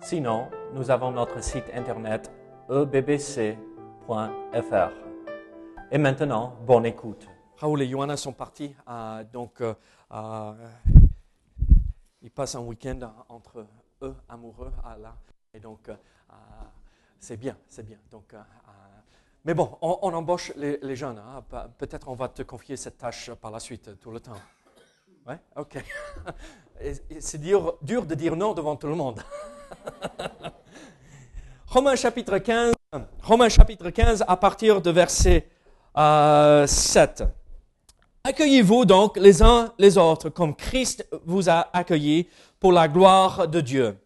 Sinon, nous avons notre site internet ebbc.fr. Et maintenant, bonne écoute. Raoul et Johanna sont partis, euh, donc euh, euh, ils passent un week-end entre eux, amoureux, là. Et donc, c'est bien, c'est bien. Donc, mais bon, on, embauche les, jeunes. hein. Pe- Peut-être on va te confier cette tâche par la suite, tout le temps. Ouais, ok. C'est dur de dire non devant tout le monde. Romains chapitre 15, Romains chapitre 15 à partir de verset euh, 7. Accueillez-vous donc les uns les autres comme Christ vous a accueillis pour la gloire de Dieu.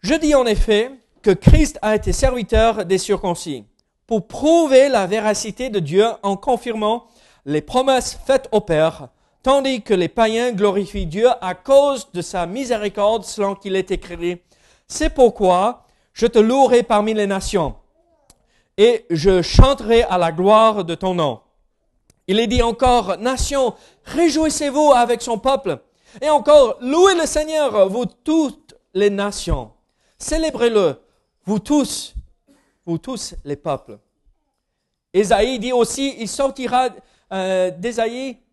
Je dis en effet que Christ a été serviteur des circoncis pour prouver la véracité de Dieu en confirmant les promesses faites au Père, tandis que les païens glorifient Dieu à cause de sa miséricorde selon qu'il est écrit. C'est pourquoi je te louerai parmi les nations et je chanterai à la gloire de ton nom. Il est dit encore, Nation, réjouissez-vous avec son peuple. Et encore, louez le Seigneur, vous toutes les nations. Célébrez-le, vous tous, vous tous les peuples. Ésaïe dit aussi, il sortira euh,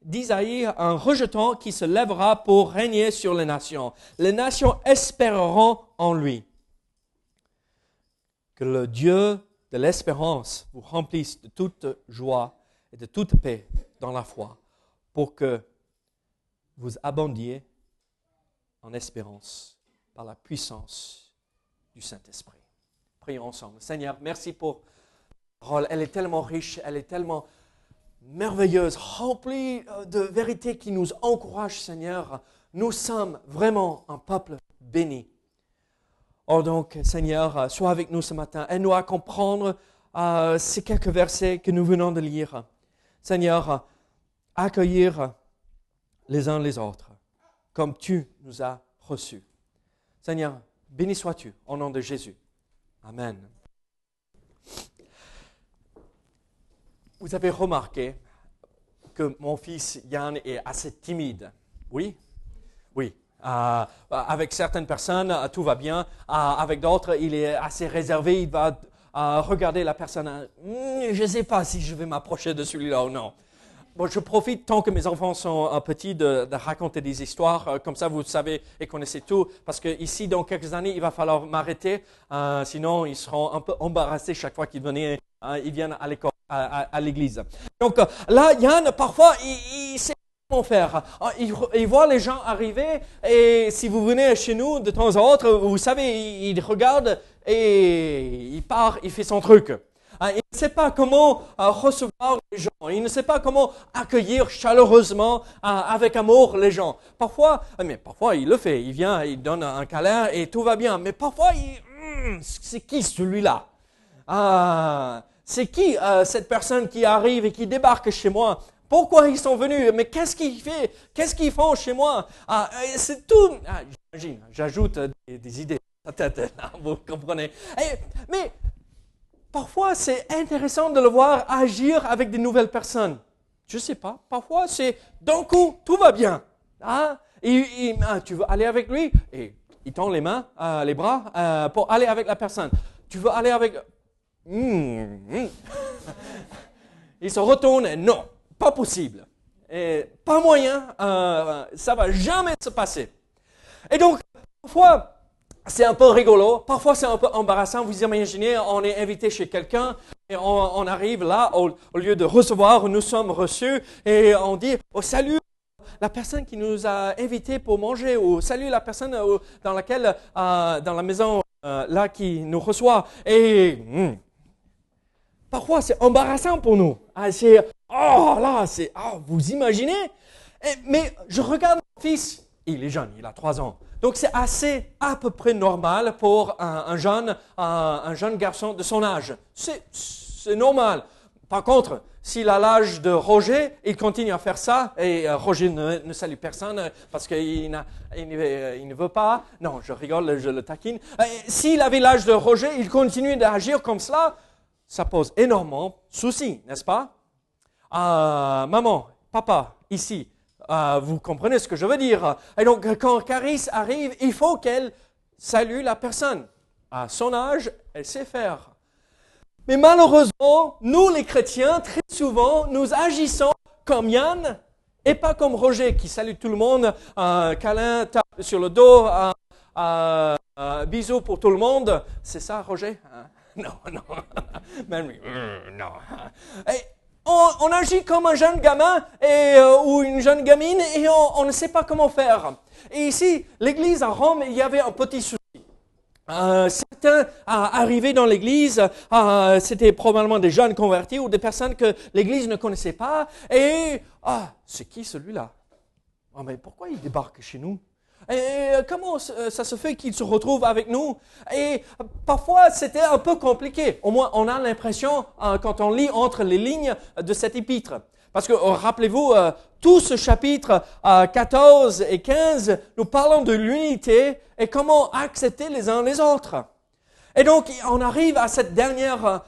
d'Isaïe un rejeton qui se lèvera pour régner sur les nations. Les nations espéreront en lui. Que le Dieu de l'espérance vous remplisse de toute joie et de toute paix dans la foi, pour que vous abondiez en espérance par la puissance du Saint-Esprit. Prions ensemble. Seigneur, merci pour ta parole. Elle est tellement riche, elle est tellement merveilleuse, remplie euh, de vérités qui nous encouragent, Seigneur. Nous sommes vraiment un peuple béni. Oh donc, Seigneur, sois avec nous ce matin. Aide-nous à comprendre euh, ces quelques versets que nous venons de lire. Seigneur, accueillir les uns les autres comme tu nous as reçus. Seigneur, béni sois-tu au nom de Jésus. Amen. Vous avez remarqué que mon fils Yann est assez timide. Oui? Oui. Euh, avec certaines personnes, euh, tout va bien. Euh, avec d'autres, il est assez réservé. Il va euh, regarder la personne. euh, Hmm, je ne sais pas si je vais m'approcher de celui-là ou non. Bon, je profite tant que mes enfants sont euh, petits de, raconter des histoires. Euh, comme ça, vous savez et connaissez tout. Parce que ici, dans quelques années, il va falloir m'arrêter. Euh, sinon, ils seront un peu embarrassés chaque fois qu'ils euh, viennent à l'école, à, l'église. Donc là, Yann, parfois, il, il sait comment faire. Euh, Il, voit les gens arriver et si vous venez chez nous de temps en temps, vous savez, il, regarde et il part, il fait son truc. Hein, Il ne sait pas comment euh, recevoir les gens. Il ne sait pas comment accueillir chaleureusement, euh, avec amour, les gens. Parfois, euh, mais parfois il le fait. Il vient, il donne un câlin et tout va bien. Mais parfois, Hmm, c'est qui celui-là? Ah, C'est qui euh, cette personne qui arrive et qui débarque chez moi? Pourquoi ils sont venus? Mais qu'est-ce qu'ils font chez moi? Ah, et C'est tout. Ah, J'imagine. J'ajoute euh, des, idées. à tête, Vous comprenez Et- Mais Parfois, c'est intéressant de le voir agir avec des nouvelles personnes. Je ne sais pas. Parfois, c'est d'un coup, tout va bien. Ah, ah, tu veux aller avec lui? Et il tend les mains, euh, les bras euh, pour aller avec la personne. Tu veux aller avec. Hmm, hmm. il se retourne. et Non, pas possible. Pas moyen. euh, ça va jamais se passer. Et donc, parfois, c'est un peu rigolo, parfois c'est un peu embarrassant. Vous imaginez, on est invité chez quelqu'un et on, arrive là, au, lieu de recevoir, nous sommes reçus et on dit oh, salut la personne qui nous a invités pour manger ou salut la personne euh, euh, dans la maison euh, là qui nous reçoit. Et hmm, parfois c'est embarrassant pour nous. Ah, c'est oh là, c'est ah, vous imaginez? Et- mais je regarde mon fils, il est jeune, il a trois ans. Donc c'est assez à peu près normal pour un, jeune, un, jeune garçon de son âge. C'est normal. Par contre, s'il a l'âge de Roger, il continue à faire ça, et euh, Roger ne, salue personne parce qu'il ne veut pas. Non, je rigole, je le taquine. S'il avait l'âge de Roger, il continue d'agir comme cela, ça pose énormément de soucis, n'est-ce pas? Euh, Maman, papa, ici, euh, vous comprenez ce que je veux dire. Et donc, quand Caris arrive, il faut qu'elle salue la personne. À son âge, elle sait faire. Mais malheureusement, nous les chrétiens, très souvent, nous agissons comme Yann et pas comme Roger qui salue tout le monde, un câlin, tape sur le dos, un, bisou pour tout le monde. C'est ça, Roger hein? Non, non. non. Et on, agit comme un jeune gamin euh, ou une jeune gamine et on, on, ne sait pas comment faire. Et ici, l'église à Rome, il y avait un petit souci. Euh, certains arrivaient dans l'église, euh, c'était probablement des jeunes convertis ou des personnes que l'église ne connaissait pas. Et, ah, c'est qui celui-là? Ah, mais pourquoi il débarque chez nous? Et comment ça se fait qu'il se retrouve avec nous? Et parfois, c'était un peu compliqué. Au moins, on a l'impression, euh, quand on lit entre les lignes de cet épître. Parce que, euh, rappelez-vous, euh, tout ce chapitre 14 et 15, nous parlons de l'unité et comment accepter les uns les autres. Et donc, on arrive à cette dernière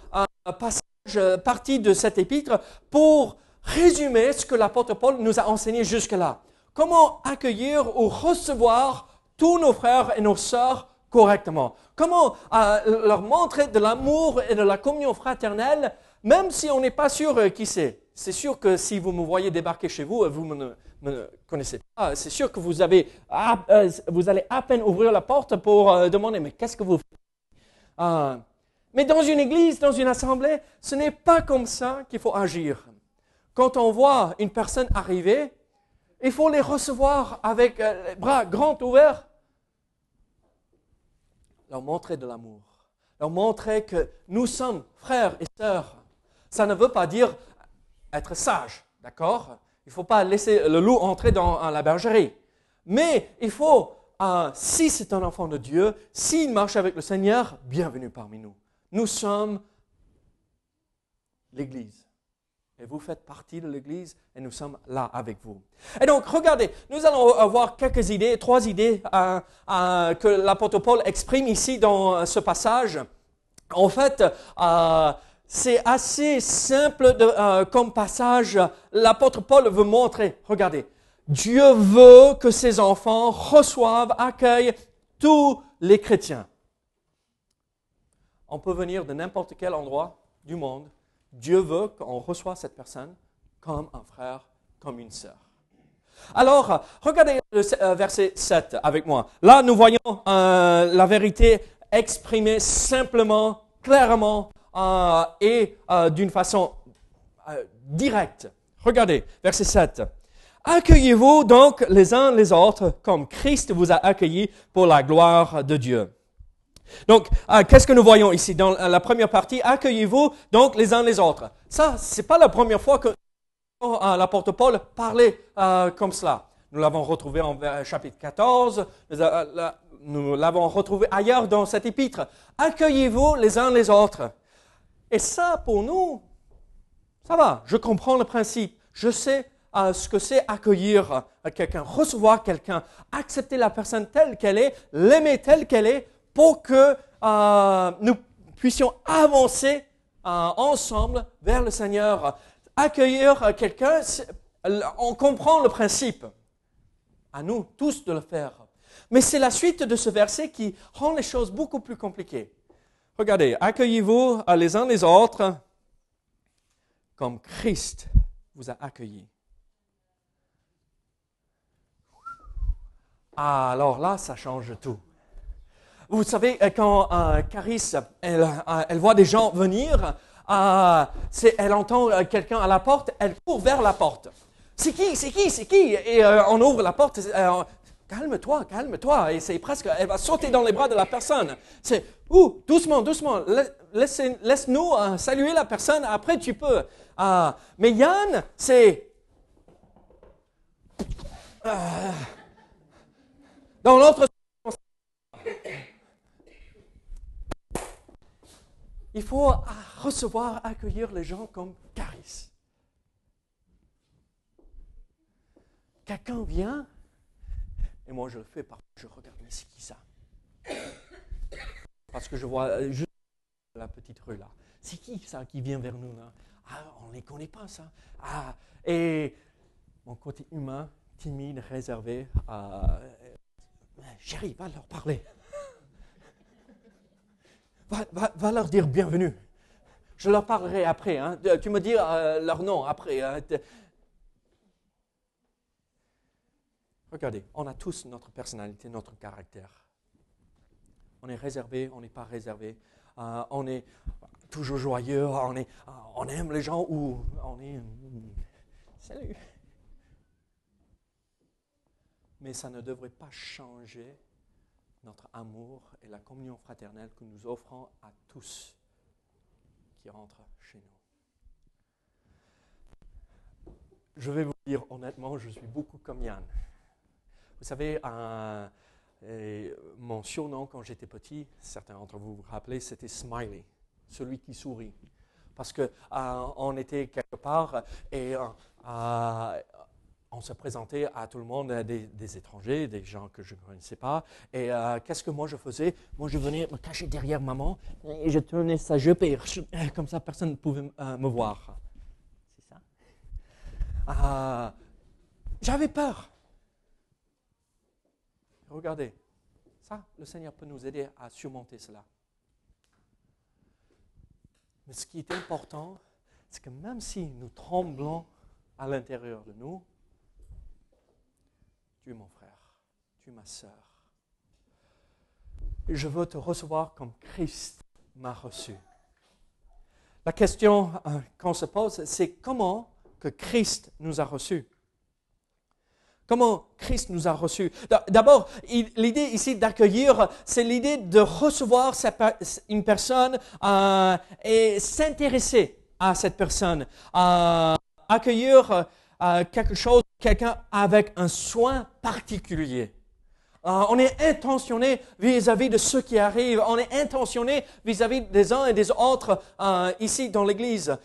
partie de cet épître pour résumer ce que l'apôtre Paul nous a enseigné jusque-là comment accueillir ou recevoir tous nos frères et nos sœurs correctement? Comment euh, leur montrer de l'amour et de la communion fraternelle, même si on n'est pas sûr euh, qui c'est? C'est sûr que si vous me voyez débarquer chez vous, vous ne me connaissez pas. C'est sûr que vous, avez, euh, vous allez à peine ouvrir la porte pour demander, mais qu'est-ce que vous faites? Mais dans une église, dans une assemblée, ce n'est pas comme ça qu'il faut agir. Quand on voit une personne arriver, il faut les recevoir avec euh, les bras grands ouverts. Leur montrer de l'amour. Leur montrer que nous sommes frères et sœurs. Ça ne veut pas dire être sage, d'accord? Il ne faut pas laisser le loup entrer dans la bergerie. Mais il faut, euh, si c'est un enfant de Dieu, s'il marche avec le Seigneur, bienvenue parmi nous. Nous sommes l'Église. Et vous faites partie de l'Église et nous sommes là avec vous. Et donc, regardez, nous allons avoir quelques idées, trois idées euh, euh, que l'apôtre Paul exprime ici dans ce passage. En fait, euh, c'est assez simple comme passage. L'apôtre Paul veut montrer, regardez, Dieu veut que ses enfants reçoivent, accueillent tous les chrétiens. On peut venir de n'importe quel endroit du monde Dieu veut qu'on reçoive cette personne comme un frère, comme une sœur. Alors, regardez le euh, verset 7 avec moi. Là, nous voyons euh, la vérité exprimée simplement, clairement euh, et d'une façon directe. Regardez, verset 7. Accueillez-vous donc les uns les autres comme Christ vous a accueillis pour la gloire de Dieu. Donc, euh, qu'est-ce que nous voyons ici? Dans la première partie Accueillez-vous donc les uns les autres. Ça, c'est pas la première fois que euh, l'apôtre Paul parlait euh, comme cela. Nous l'avons retrouvé en chapitre 14, nous l'avons retrouvé ailleurs dans cet épître. Accueillez-vous les uns les autres. Et ça, pour nous, ça va. Je comprends le principe. Je sais ce que c'est accueillir quelqu'un, recevoir quelqu'un, accepter la personne telle qu'elle est, l'aimer telle qu'elle est, pour que euh, nous puissions avancer euh, ensemble vers le Seigneur. Accueillir quelqu'un, on comprend le principe. À nous tous de le faire. Mais c'est la suite de ce verset qui rend les choses beaucoup plus compliquées. Regardez, accueillez-vous les uns les autres comme Christ vous a accueillis. Ah, alors là, ça change tout. Vous savez, euh, quand euh, euh, elle, voit des gens venir, euh, elle entend quelqu'un à la porte, elle court vers la porte. C'est qui, c'est qui, c'est qui? Et on ouvre la porte. calme-toi, calme-toi. Et c'est presque, elle va sauter dans les bras de la personne. C'est, ouh, doucement, doucement. Laisse-nous saluer la personne. Après, tu peux. mais Yann, c'est dans l'autre Il faut recevoir, accueillir les gens comme Caris. Quelqu'un vient, et moi je le fais parce que je regarde, mais c'est qui ça Parce que je vois juste la petite rue là. C'est qui ça qui vient vers nous là? Ah, on ne les connaît pas ça. Ah, et mon côté humain, timide, réservé, euh, chérie, va leur parler. Va, leur dire bienvenue. Je leur parlerai après. Hein. Tu me dis euh, leur nom après. Hein. Regardez, on a tous notre personnalité, notre caractère. On est réservé, on n'est pas réservé. Euh, on est toujours joyeux, on, on aime les gens ou on est... Salut. Mais ça ne devrait pas changer notre amour et la communion fraternelle que nous offrons à tous qui rentrent chez nous. Je vais vous dire honnêtement, je suis beaucoup comme Yann. Vous savez, mon surnom quand j'étais petit, certains d'entre vous vous rappelez, c'était Smiley, celui qui sourit. Parce qu'on euh, était quelque part et euh, euh, on se présentait à tout le monde, des, étrangers, des gens que je ne connaissais pas. Et qu'est-ce que moi je faisais? Moi je venais me cacher derrière maman et je tenais sa jupe comme ça personne ne pouvait me voir. C'est ça J'avais peur. Regardez, ça, le Seigneur peut nous aider à surmonter cela. Mais ce qui est important, c'est que même si nous tremblons à l'intérieur de nous, tu es mon frère, tu es ma sœur. Je veux te recevoir comme Christ m'a reçu. La question euh, qu'on se pose, c'est comment que Christ nous a reçus. Comment Christ nous a reçus. D'abord, l'idée ici d'accueillir, c'est l'idée de recevoir une personne euh, et s'intéresser à cette personne. Euh, accueillir euh, quelque chose, quelqu'un avec un soin particulier. on est intentionné vis-à-vis de ceux qui arrivent. On est intentionné vis-à-vis des uns et des autres ici dans l'Église.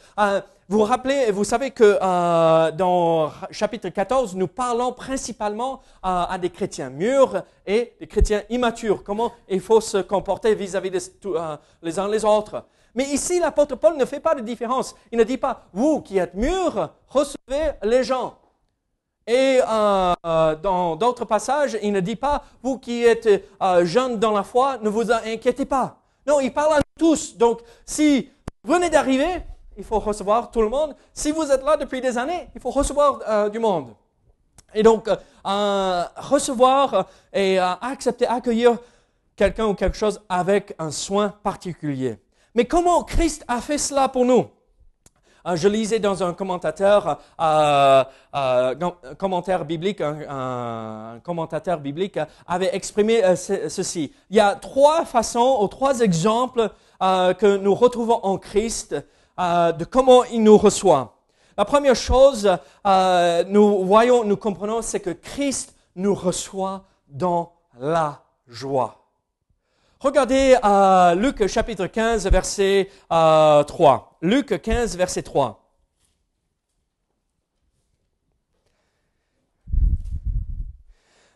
Vous vous rappelez, vous savez que euh, dans chapitre 14, nous parlons principalement euh, à des chrétiens mûrs et des chrétiens immatures, comment il faut se comporter vis-à-vis des euh, les uns les autres. Mais ici, l'apôtre Paul ne fait pas de différence. Il ne dit pas, vous qui êtes mûrs, recevez les gens. Et dans d'autres passages, il ne dit pas, vous qui êtes jeunes dans la foi, ne vous inquiétez pas. Non, il parle à tous. Donc, si vous venez d'arriver, il faut recevoir tout le monde. Si vous êtes là depuis des années, il faut recevoir euh, du monde. Et donc, euh, recevoir et euh, accepter, accueillir quelqu'un ou quelque chose avec un soin particulier. Mais comment Christ a fait cela pour nous? Je lisais dans un commentateur, euh, commentaire biblique, un, commentateur biblique avait exprimé ceci. Il y a trois façons ou trois exemples que nous retrouvons en Christ euh, de comment il nous reçoit. La première chose, euh, nous voyons, nous comprenons, c'est que Christ nous reçoit dans la joie. Regardez euh, Luc chapitre 15, verset 3. Luc 15, verset 3.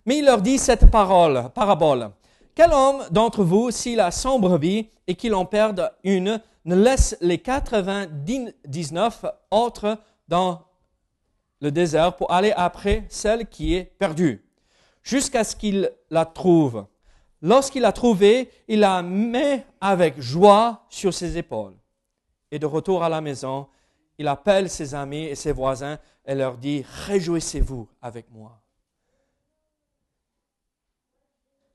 Mais il leur dit cette parole, parabole. Quel homme d'entre vous, s'il a sombre vie et qu'il en perde une, ne laisse les 99 autres dans le désert pour aller après celle qui est perdue, jusqu'à ce qu'il la trouve? Lorsqu'il l'a trouvée, il la met avec joie sur ses épaules. Et de retour à la maison, il appelle ses amis et ses voisins et leur dit, Réjouissez-vous avec moi.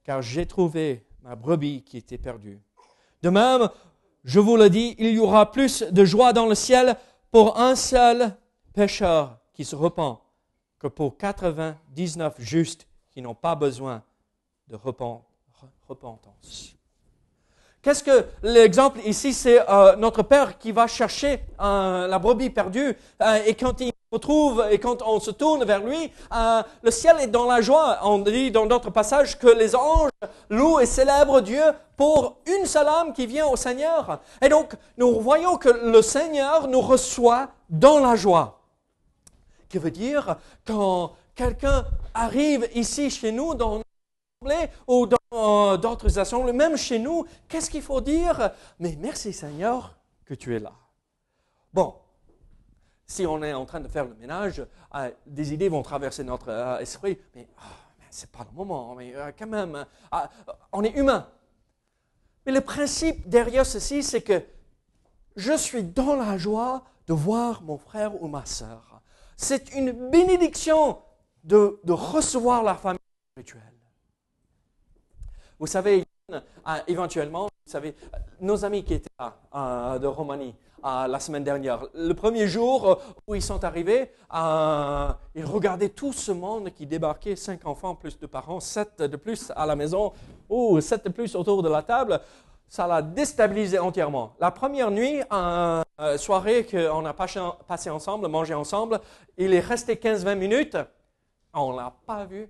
Car j'ai trouvé ma brebis qui était perdue. De même, je vous le dis, il y aura plus de joie dans le ciel pour un seul pécheur qui se repent que pour 99 justes qui n'ont pas besoin de repentance. Qu'est-ce que l'exemple ici, c'est euh, notre Père qui va chercher euh, la brebis perdue euh, et quand il retrouve et quand on se tourne vers lui, le ciel est dans la joie. On dit dans d'autres passages que les anges louent et célèbrent Dieu pour une seule âme qui vient au Seigneur. Et donc, nous voyons que le Seigneur nous reçoit dans la joie. Qui veut dire quand quelqu'un arrive ici chez nous dans ou dans d'autres assemblées, même chez nous, qu'est-ce qu'il faut dire? Mais merci Seigneur que tu es là. Bon, si on est en train de faire le ménage, euh, des idées vont traverser notre euh, esprit, mais, oh, mais ce n'est pas le moment, mais euh, quand même, on est humain. Mais le principe derrière ceci, c'est que je suis dans la joie de voir mon frère ou ma sœur. C'est une bénédiction de recevoir la famille spirituelle. Vous savez, éventuellement, vous savez, nos amis qui étaient là, de Roumanie, la semaine dernière, le premier jour euh, où ils sont arrivés, ils regardaient tout ce monde qui débarquait, cinq enfants plus de parents, sept de plus à la maison, ou sept de plus autour de la table. Ça l'a déstabilisé entièrement. La première nuit, euh, soirée qu'on a passé ensemble, mangé ensemble, il est resté 15-20 minutes. On ne l'a pas vu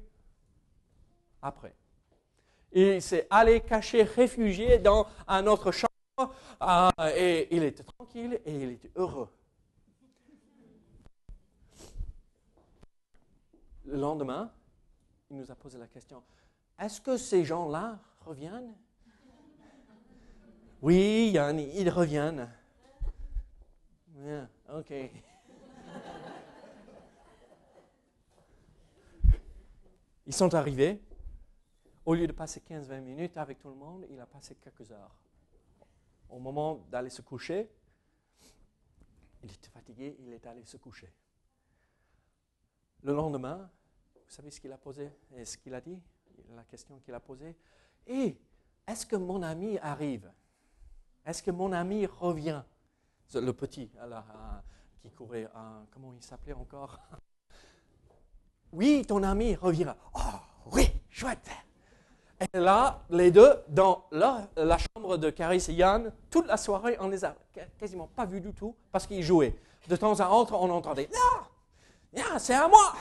après. Il s'est allé cacher, réfugié dans un autre chambre, euh, et il était tranquille et il était heureux. Le lendemain, il nous a posé la question, est-ce que ces gens-là reviennent? Oui, Yann, ils reviennent. ok. Ils sont arrivés, au lieu de passer 15-20 minutes avec tout le monde, il a passé quelques heures. Au moment d'aller se coucher, il était fatigué, il est allé se coucher. Le lendemain, vous savez ce qu'il a posé et ce qu'il a dit? La question qu'il a posée. Et est-ce que mon ami arrive? Est-ce que mon ami revient Le petit euh, qui courait, comment il s'appelait encore? Oui, ton ami revient. Oh, oui, chouette et là, les deux, dans la, chambre de Caris et Yann, toute la soirée, on les a quasiment pas vus du tout parce qu'ils jouaient. De temps à autre, on entendait Non, c'est à moi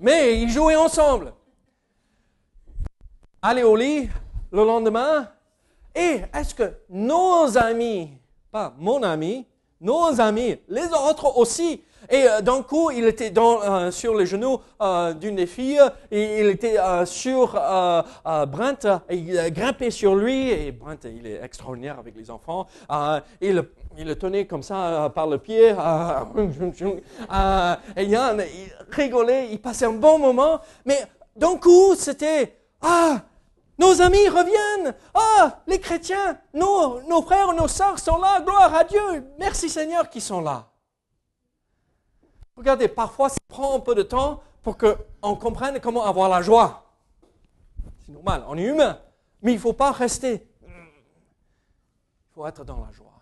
Mais ils jouaient ensemble. Aller au lit le lendemain, et est-ce que nos amis, pas mon ami, nos amis, les autres aussi, et euh, d'un coup, il était euh, sur les genoux euh, d'une des filles, et il était sur Brent, et il grimpait sur lui, et Brent, il est extraordinaire avec les enfants, il, le tenait comme ça par le pied, et Yann, il rigolait, il passait un bon moment, mais d'un coup, c'était, ah, nos amis reviennent. Ah, les chrétiens, nos, nos frères, nos sœurs sont là. Gloire à Dieu. Merci Seigneur qu'ils sont là. Regardez, parfois, ça prend un peu de temps pour qu'on comprenne comment avoir la joie. C'est normal, on est humain. Mais il ne faut pas rester. Il faut être dans la joie.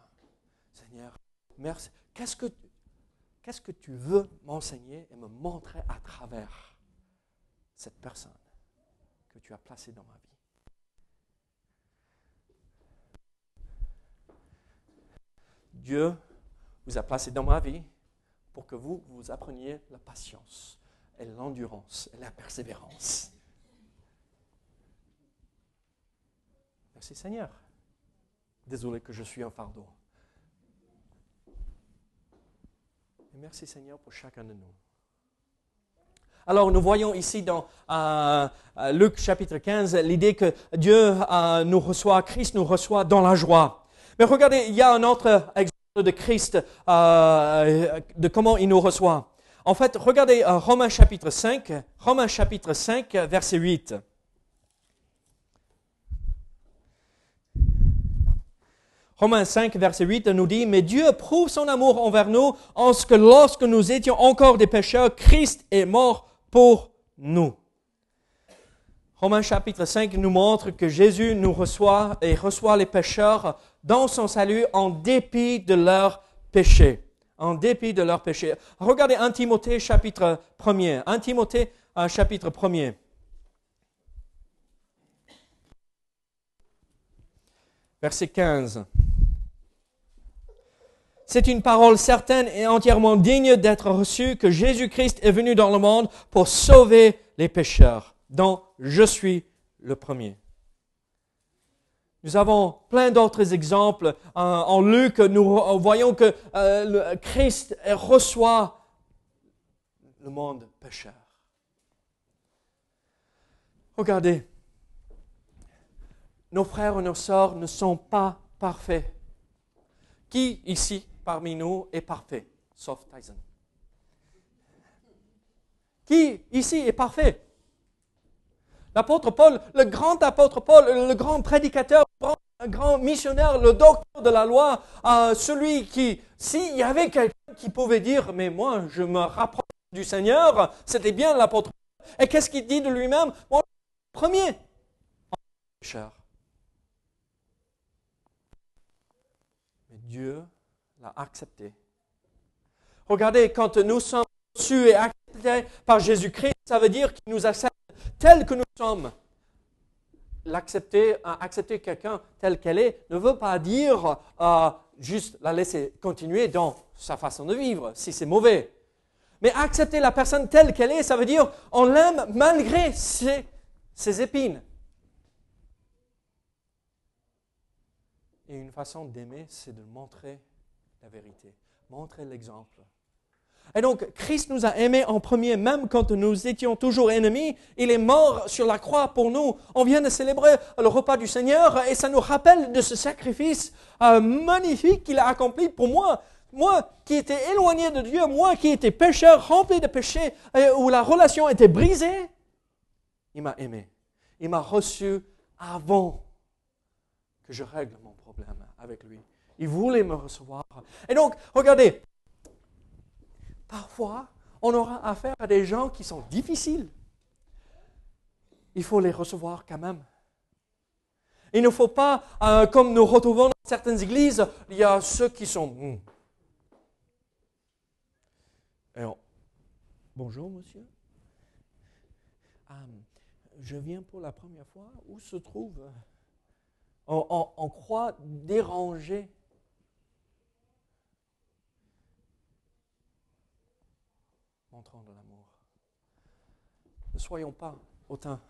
Seigneur, merci. Qu'est-ce que, que tu veux m'enseigner et me montrer à travers cette personne que tu as placée dans ma vie? Dieu vous a placé dans ma vie pour que vous, vous appreniez la patience et l'endurance et la persévérance. Merci Seigneur. Désolé que je suis un fardeau. Merci Seigneur pour chacun de nous. Alors nous voyons ici dans euh, euh, Luc chapitre 15 l'idée que Dieu euh, nous reçoit, Christ nous reçoit dans la joie. Mais regardez, il y a un autre exemple de Christ, euh, de comment il nous reçoit. En fait, regardez euh, Romains chapitre 5, Romains chapitre 5, verset 8. Romains 5, verset 8 nous dit, Mais Dieu prouve son amour envers nous en ce que lorsque nous étions encore des pécheurs, Christ est mort pour nous. Romains chapitre 5 nous montre que Jésus nous reçoit et reçoit les pécheurs dans son salut en dépit de leurs péchés. En dépit de leurs péchés. Regardez 1 Timothée chapitre 1er. 1 Timothée chapitre 1er. verset 15. C'est une parole certaine et entièrement digne d'être reçue que Jésus-Christ est venu dans le monde pour sauver les pécheurs, dont je suis le premier. Nous avons plein d'autres exemples. En, Luc, nous voyons que euh, le Christ reçoit le monde pécheur. Regardez, nos frères et nos sœurs ne sont pas parfaits. Qui ici parmi nous est parfait, sauf Tyson Qui ici est parfait? L'apôtre Paul, le grand apôtre Paul, le grand prédicateur, le grand missionnaire, le docteur de la loi, euh, celui qui, s'il y avait quelqu'un qui pouvait dire, mais moi, je me rapproche du Seigneur, c'était bien l'apôtre Paul. Et qu'est-ce qu'il dit de lui-même? Moi, premier. Mais Dieu l'a accepté. Regardez, quand nous sommes reçus et acceptés par Jésus-Christ, ça veut dire qu'il nous accepte tel que nous sommes. L'accepter, accepter quelqu'un tel qu'elle est, ne veut pas dire euh, juste la laisser continuer dans sa façon de vivre, si c'est mauvais. Mais accepter la personne telle qu'elle est, ça veut dire on l'aime malgré ses épines. Et une façon d'aimer, c'est de montrer la vérité, montrer l'exemple. Et donc, Christ nous a aimés en premier, même quand nous étions toujours ennemis. Il est mort sur la croix pour nous. On vient de célébrer le repas du Seigneur et ça nous rappelle de ce sacrifice euh, magnifique qu'il a accompli pour moi. Moi qui étais éloigné de Dieu, moi qui étais pécheur, rempli de péchés, où la relation était brisée, il m'a aimé. Il m'a reçu avant que je règle mon problème avec lui. Il voulait me recevoir. Et donc, regardez, Parfois, on aura affaire à des gens qui sont difficiles. Il faut les recevoir quand même. Il ne faut pas, euh, comme nous retrouvons dans certaines églises, il y a ceux qui sont... Hmm. bonjour monsieur. Je viens pour la première fois. Où se trouve on croit déranger montrant de l'amour. Ne soyons pas hautains.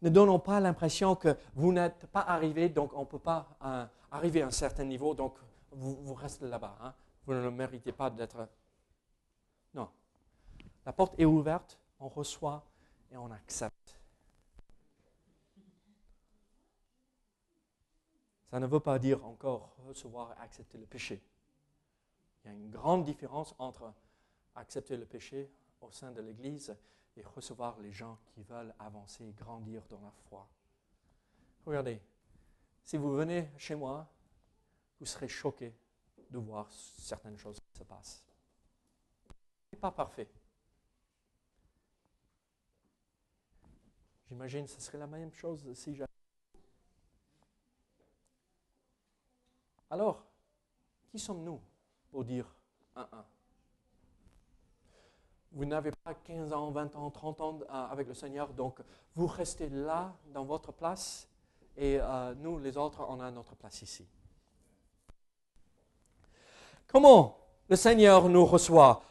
Ne donnons pas l'impression que vous n'êtes pas arrivé, donc on ne peut pas euh, arriver à un certain niveau, donc vous, restez là-bas. Hein. Vous ne méritez pas d'être. Non. La porte est ouverte, on reçoit et on accepte. Ça ne veut pas dire encore recevoir et accepter le péché. Il y a une grande différence entre accepter le péché au sein de l'Église et recevoir les gens qui veulent avancer et grandir dans la foi. Regardez, si vous venez chez moi, vous serez choqué de voir certaines choses qui se passent. Ce n'est pas parfait. J'imagine que ce serait la même chose si j'avais. Alors, qui sommes-nous pour dire un un? Vous n'avez pas 15 ans, 20 ans, 30 ans euh, avec le Seigneur, donc vous restez là dans votre place et euh, nous, les autres, on a notre place ici. Comment le Seigneur nous reçoit?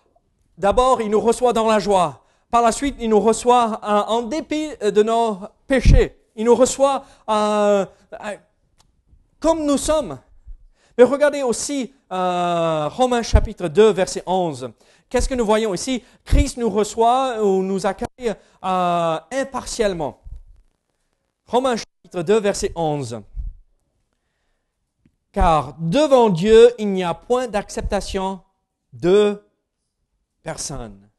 D'abord, il nous reçoit dans la joie. Par la suite, il nous reçoit euh, en dépit de nos péchés. Il nous reçoit comme nous sommes. Mais regardez aussi Romains chapitre 2, verset 11. Qu'est-ce que nous voyons ici? Christ nous reçoit ou nous accueille euh, impartialement. Romains chapitre 2, verset 11. Car devant Dieu, il n'y a point d'acceptation de personne.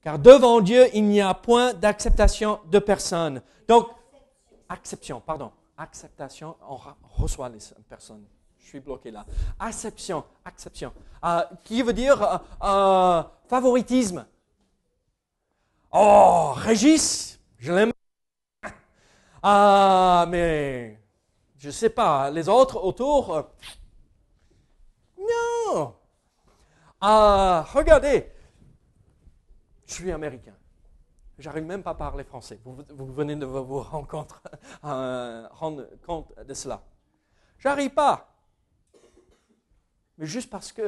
Car devant Dieu, il n'y a point d'acceptation de personne. Donc, acception, pardon, acceptation, on reçoit les personnes je suis bloqué là. Acception, acception. Euh, qui veut dire euh, euh, favoritisme? Oh, Régis, je l'aime. Ah, mais je ne sais pas, les autres autour. non. Ah, regardez, je suis américain. J'arrive même pas à parler français. Vous, venez de vous euh, rendre compte de cela. J'arrive pas. Mais juste parce que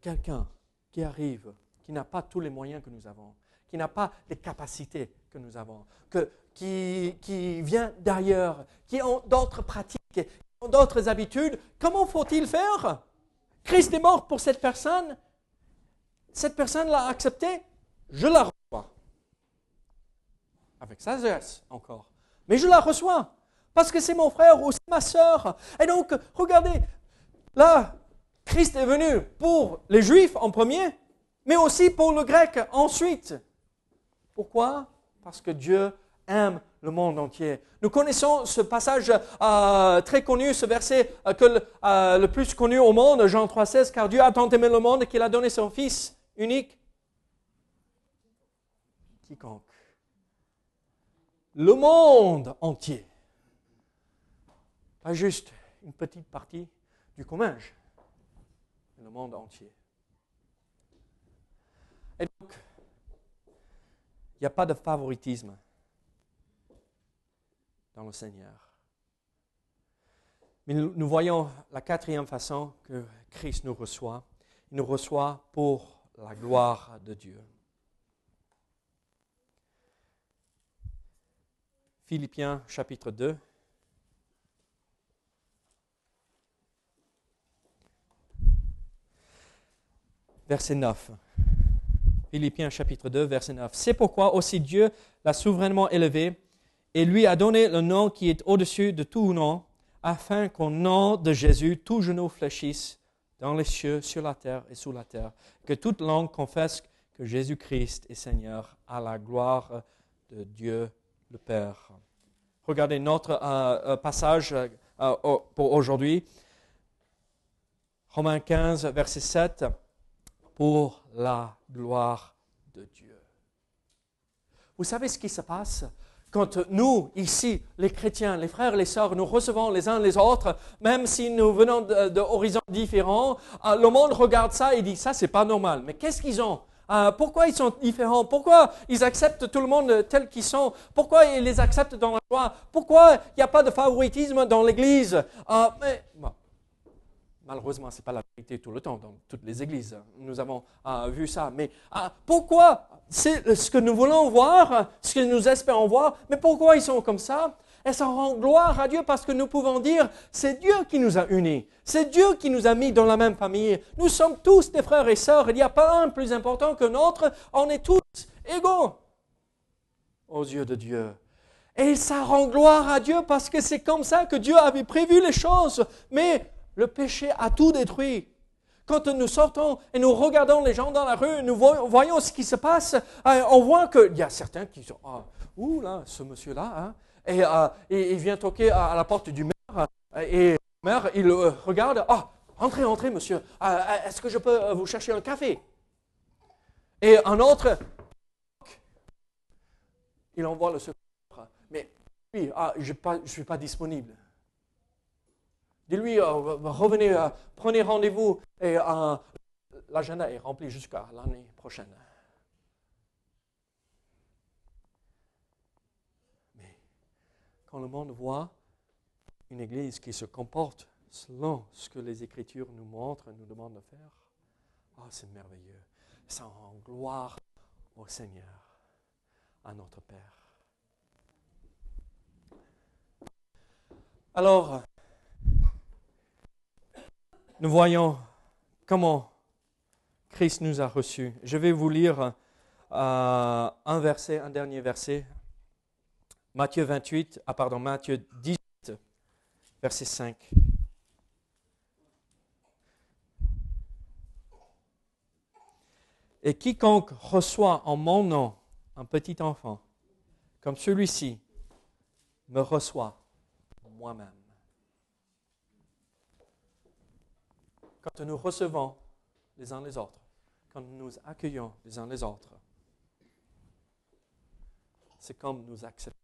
quelqu'un qui arrive, qui n'a pas tous les moyens que nous avons, qui n'a pas les capacités que nous avons, que, qui, qui vient d'ailleurs, qui ont d'autres pratiques, qui ont d'autres habitudes, comment faut-il faire? Christ est mort pour cette personne. Cette personne l'a accepté. Je la. Avec sagesse encore. Mais je la reçois. Parce que c'est mon frère ou c'est ma soeur. Et donc, regardez, là, Christ est venu pour les Juifs en premier, mais aussi pour le grec ensuite. Pourquoi? Parce que Dieu aime le monde entier. Nous connaissons ce passage euh, très connu, ce verset euh, euh, le plus connu au monde, Jean 3,16, car Dieu a tant aimé le monde qu'il a donné son Fils unique. Quiconque. Le monde entier. Pas juste une petite partie du comminge, le monde entier. Et donc, il n'y a pas de favoritisme dans le Seigneur. Mais nous, voyons la quatrième façon que Christ nous reçoit. Il nous reçoit pour la gloire de Dieu. Philippiens chapitre 2. Verset 9. Philippiens chapitre 2, verset 9. C'est pourquoi aussi Dieu l'a souverainement élevé et lui a donné le nom qui est au-dessus de tout nom, afin qu'au nom de Jésus, tout genou fléchisse dans les cieux, sur la terre et sous la terre, que toute langue confesse que Jésus-Christ est Seigneur, à la gloire de Dieu le Père. Regardez notre euh, euh, passage euh, pour aujourd'hui. Romains 15, verset 7, pour la gloire de Dieu. Vous savez ce qui se passe? Quand nous, ici, les chrétiens, les frères les sœurs, nous recevons les uns les autres, même si nous venons d'horizons différents, le monde regarde ça et dit, ça, c'est pas normal. Mais qu'est-ce qu'ils ont? Euh, Pourquoi ils sont différents? Pourquoi ils acceptent tout le monde tel qu'ils sont? Pourquoi ils les acceptent dans la joie Pourquoi il n'y a pas de favoritisme dans l'Église? Euh, mais, Malheureusement, ce n'est pas la vérité tout le temps dans toutes les églises. Nous avons vu ça. Mais pourquoi? C'est ce que nous voulons voir, ce que nous espérons voir. Mais pourquoi ils sont comme ça? Et ça rend gloire à Dieu parce que nous pouvons dire, c'est Dieu qui nous a unis. C'est Dieu qui nous a mis dans la même famille. Nous sommes tous des frères et sœurs. Il n'y a pas un plus important que l'autre. On est tous égaux aux yeux de Dieu. Et ça rend gloire à Dieu parce que c'est comme ça que Dieu avait prévu les choses. Mais le péché a tout détruit. Quand nous sortons et nous regardons les gens dans la rue, nous voyons ce qui se passe, euh, on voit qu'il y a certains qui sont, ah, ouh là, ce monsieur-là, hein, euh, et, il vient toquer à, la porte du maire, et le maire, il regarde, ah, entrez, entrez, monsieur, euh, est-ce que je peux vous chercher un café? Et un autre, il envoie le secrétaire, mais oui, ah, je ne suis pas disponible. Dis-lui, euh, revenez, euh, prenez rendez-vous et euh, l'agenda est rempli jusqu'à l'année prochaine. Mais quand le monde voit une église qui se comporte selon ce que les Écritures nous montrent et nous demandent de faire, oh, c'est merveilleux. Ça rend gloire au Seigneur, à notre Père. Alors, nous voyons comment Christ nous a reçus. Je vais vous lire euh, un verset, un dernier verset. Matthieu 28, ah pardon, Matthieu 18, verset 5. Et quiconque reçoit en mon nom un petit enfant, comme celui-ci, me reçoit moi-même. quand nous recevons les uns les autres, quand nous nous accueillons les uns les autres, c'est comme nous acceptons,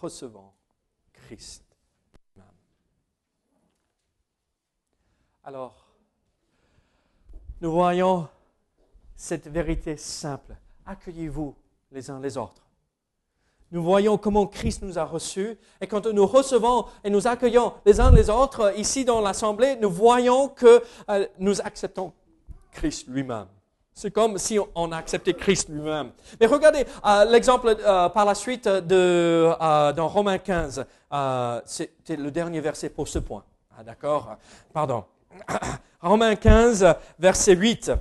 nous recevons Christ même. Alors, nous voyons cette vérité simple. Accueillez-vous les uns les autres. Nous voyons comment Christ nous a reçus. Et quand nous recevons et nous accueillons les uns les autres ici dans l'Assemblée, nous voyons que euh, nous acceptons Christ lui-même. C'est comme si on a accepté Christ lui-même. Mais regardez euh, l'exemple euh, par la suite de, dans Romains 15. C'était le dernier verset pour ce point. Ah, D'accord? Pardon. Romains 15, verset 8.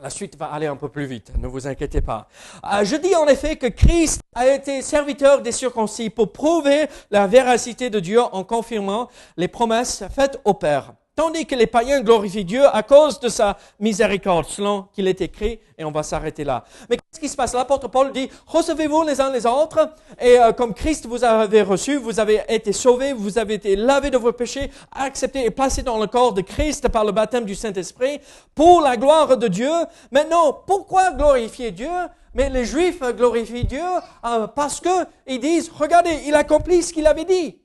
La suite va aller un peu plus vite, ne vous inquiétez pas. Euh, je dis en effet que Christ a été serviteur des circoncis pour prouver la véracité de Dieu en confirmant les promesses faites au Père. Tandis que les païens glorifient Dieu à cause de sa miséricorde, selon qu'il est écrit, et on va s'arrêter là. Mais qu'est-ce qui se passe? L'apôtre Paul dit, recevez-vous les uns les autres, et euh, comme Christ vous avez reçu, vous avez été sauvés, vous avez été lavés de vos péchés, acceptés et placés dans le corps de Christ par le baptême du Saint-Esprit, pour la gloire de Dieu. Maintenant, pourquoi glorifier Dieu? Mais les Juifs glorifient Dieu euh, parce que ils disent, regardez, il accomplit ce qu'il avait dit.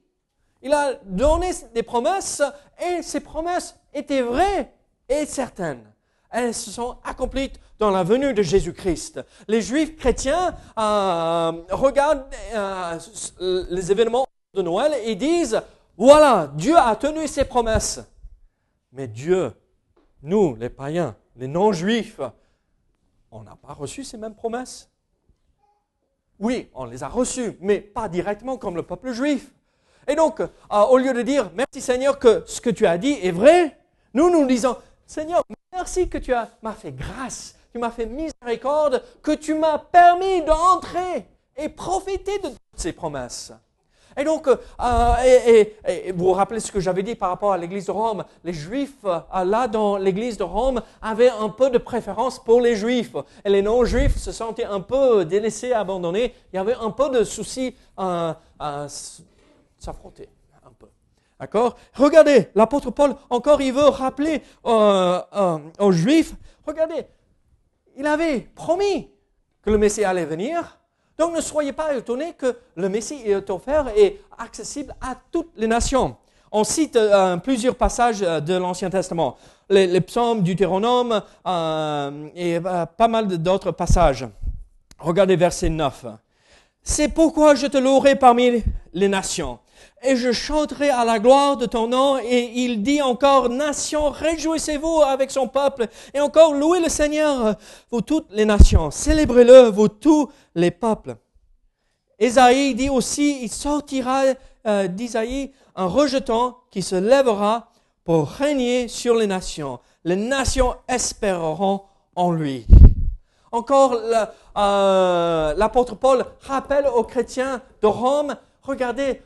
Il a donné des promesses et ces promesses étaient vraies et certaines. Elles se sont accomplies dans la venue de Jésus-Christ. Les Juifs chrétiens euh, regardent euh, les événements de Noël et disent, voilà, Dieu a tenu ses promesses. Mais Dieu, nous, les païens, les non-juifs, on n'a pas reçu ces mêmes promesses. Oui, on les a reçues, mais pas directement comme le peuple juif. Et donc, euh, au lieu de dire merci Seigneur que ce que tu as dit est vrai, nous nous disons Seigneur, merci que tu m'as fait grâce, tu m'as fait miséricorde, que tu m'as permis d'entrer et profiter de toutes ces promesses. Et donc, euh, et, vous vous rappelez ce que j'avais dit par rapport à l'église de Rome? Les Juifs, euh, là dans l'église de Rome, avaient un peu de préférence pour les Juifs. Et les non-Juifs se sentaient un peu délaissés, abandonnés. Il y avait un peu de soucis s'affronter un peu. D'accord? Regardez, l'apôtre Paul, encore, il veut rappeler euh, euh, aux Juifs, regardez, il avait promis que le Messie allait venir. Donc ne soyez pas étonnés que le Messie est offert et accessible à toutes les nations. On cite euh, plusieurs passages de l'Ancien Testament, les, les psaumes, Deutéronome et pas mal d'autres passages. Regardez verset 9. C'est pourquoi je te louerai parmi les nations et je chanterai à la gloire de ton nom. Et il dit encore, nations, réjouissez-vous avec son peuple. Et encore, louez le Seigneur, vous toutes les nations. Célébrez-le, vous tous les peuples. Ésaïe dit aussi, il sortira euh, d'Isaïe un rejeton qui se lèvera pour régner sur les nations. Les nations espéreront en lui. Encore, euh, l'apôtre Paul rappelle aux chrétiens de Rome, regardez,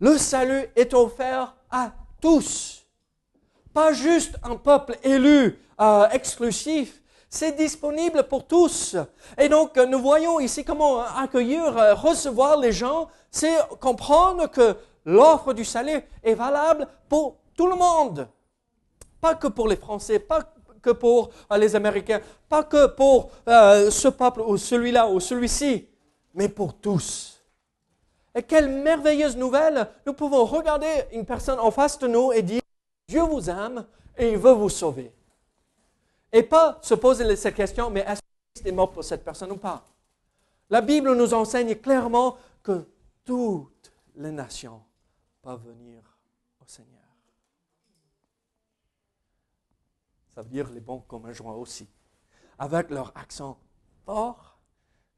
le salut est offert à tous. Pas juste un peuple élu, euh, exclusif. C'est disponible pour tous. Et donc, nous voyons ici comment accueillir, euh, recevoir les gens. C'est comprendre que l'offre du salut est valable pour tout le monde. Pas que pour les Français, pas que pour euh, les Américains, pas que pour ce peuple ou celui-là ou celui-ci, mais pour tous. Et quelle merveilleuse nouvelle Nous pouvons regarder une personne en face de nous et dire, Dieu vous aime et il veut vous sauver. Et pas se poser cette question, mais est-ce que Christ est mort pour cette personne ou pas? La Bible nous enseigne clairement que toutes les nations peuvent venir au Seigneur. Ça veut dire les bons comme un joint aussi, avec leur accent fort,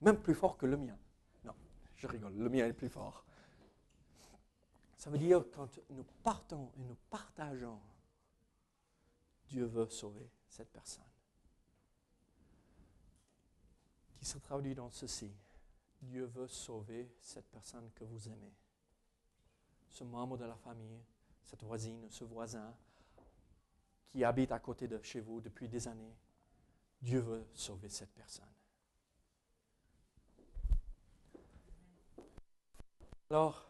même plus fort que le mien. Je rigole, le mien est plus fort. Ça veut dire quand nous partons et nous partageons, Dieu veut sauver cette personne. Qui se traduit dans ceci. Dieu veut sauver cette personne que vous aimez. Ce membre de la famille, cette voisine, ce voisin qui habite à côté de chez vous depuis des années. Dieu veut sauver cette personne. Alors,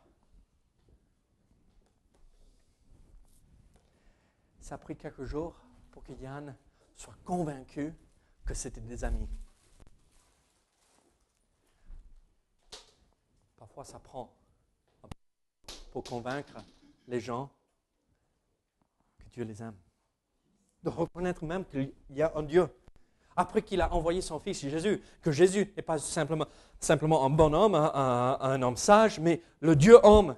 ça a pris quelques jours pour que Yann soit convaincu que c'était des amis. Parfois, ça prend pour convaincre les gens que Dieu les aime. De reconnaître même qu'il y a un Dieu. Après qu'il a envoyé son fils Jésus, que Jésus n'est pas simplement, simplement un bon homme, un, un homme sage, mais le Dieu homme.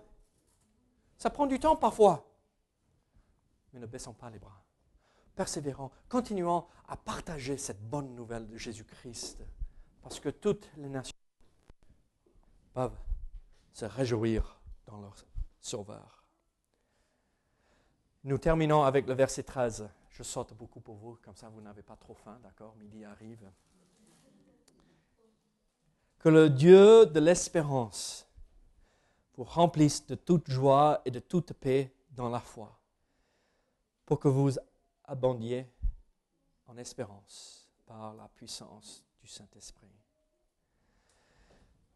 Ça prend du temps parfois. Mais ne baissons pas les bras. Persévérons, continuons à partager cette bonne nouvelle de Jésus-Christ, parce que toutes les nations peuvent se réjouir dans leur Sauveur. Nous terminons avec le verset 13. Je saute beaucoup pour vous, comme ça vous n'avez pas trop faim, d'accord? Midi arrive. Que le Dieu de l'espérance vous remplisse de toute joie et de toute paix dans la foi, pour que vous abondiez en espérance par la puissance du Saint-Esprit.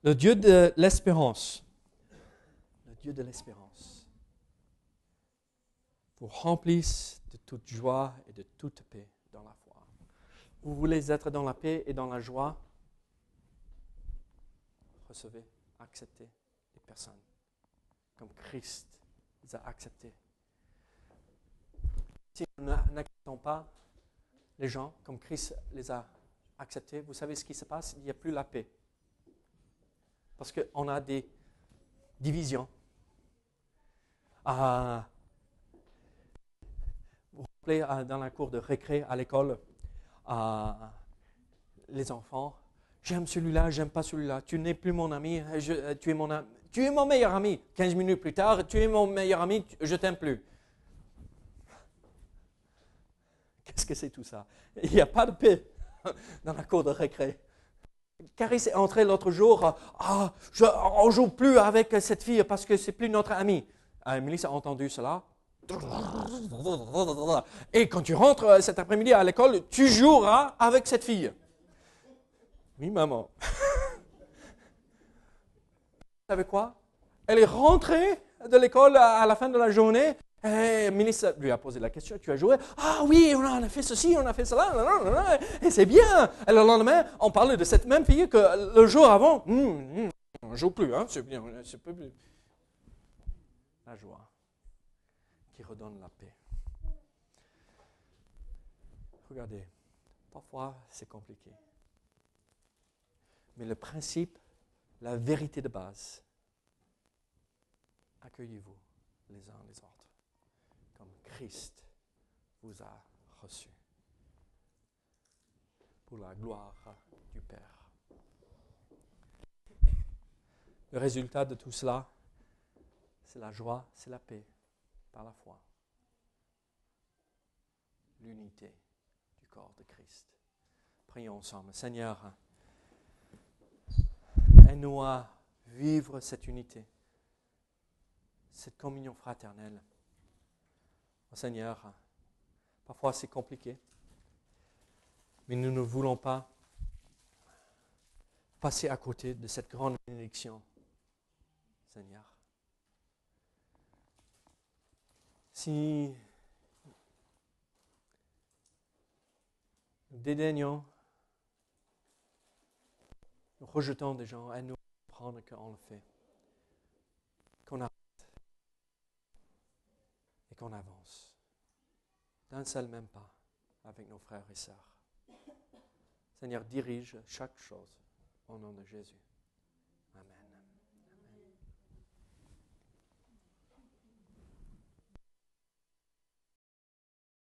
Le Dieu de l'espérance, le Dieu de l'espérance, vous remplisse de toute joie et de toute paix dans la foi. Vous voulez être dans la paix et dans la joie Recevez, acceptez les personnes comme Christ les a acceptées. Si nous n'acceptons pas les gens comme Christ les a acceptés, vous savez ce qui se passe? Il n'y a plus la paix. Parce qu'on a des divisions. Ah, dans la cour de récré à l'école, les enfants, j'aime celui-là, j'aime pas celui-là, tu n'es plus mon ami, tu, es mon, tu es mon meilleur ami. 15 minutes plus tard, tu es mon meilleur ami, je t'aime plus. Qu'est-ce que c'est tout ça? Il n'y a pas de paix dans la cour de récré. Caris est entré l'autre jour, ah, je, on joue plus avec cette fille parce que c'est plus notre amie. Ah, a entendu cela. Et quand tu rentres euh, cet après-midi à l'école, tu joueras avec cette fille. Oui, maman. Vous savez quoi? Elle est rentrée de l'école à la fin de la journée et le ministre lui a posé la question, tu as joué? Ah oui, on a fait ceci, on a fait cela, et c'est bien. Et le lendemain, on parlait de cette même fille que le jour avant. Hum, hum, on ne joue plus, hein, c'est bien, c'est plus. La joie qui redonne la paix. Regardez, parfois c'est compliqué. Mais le principe, la vérité de base, accueillez-vous les uns les autres. Christ vous a reçu pour la gloire du Père. Le résultat de tout cela, c'est la joie, c'est la paix la foi. L'unité du corps de Christ. Prions ensemble. Seigneur, aide-nous à vivre cette unité, cette communion fraternelle. Seigneur, parfois c'est compliqué, mais nous ne voulons pas passer à côté de cette grande bénédiction, Seigneur. Si nous dédaignons, nous rejetons des gens, à nous prendre qu'on le fait, qu'on a qu'on avance d'un seul même pas avec nos frères et sœurs. Seigneur, dirige chaque chose au nom de Jésus.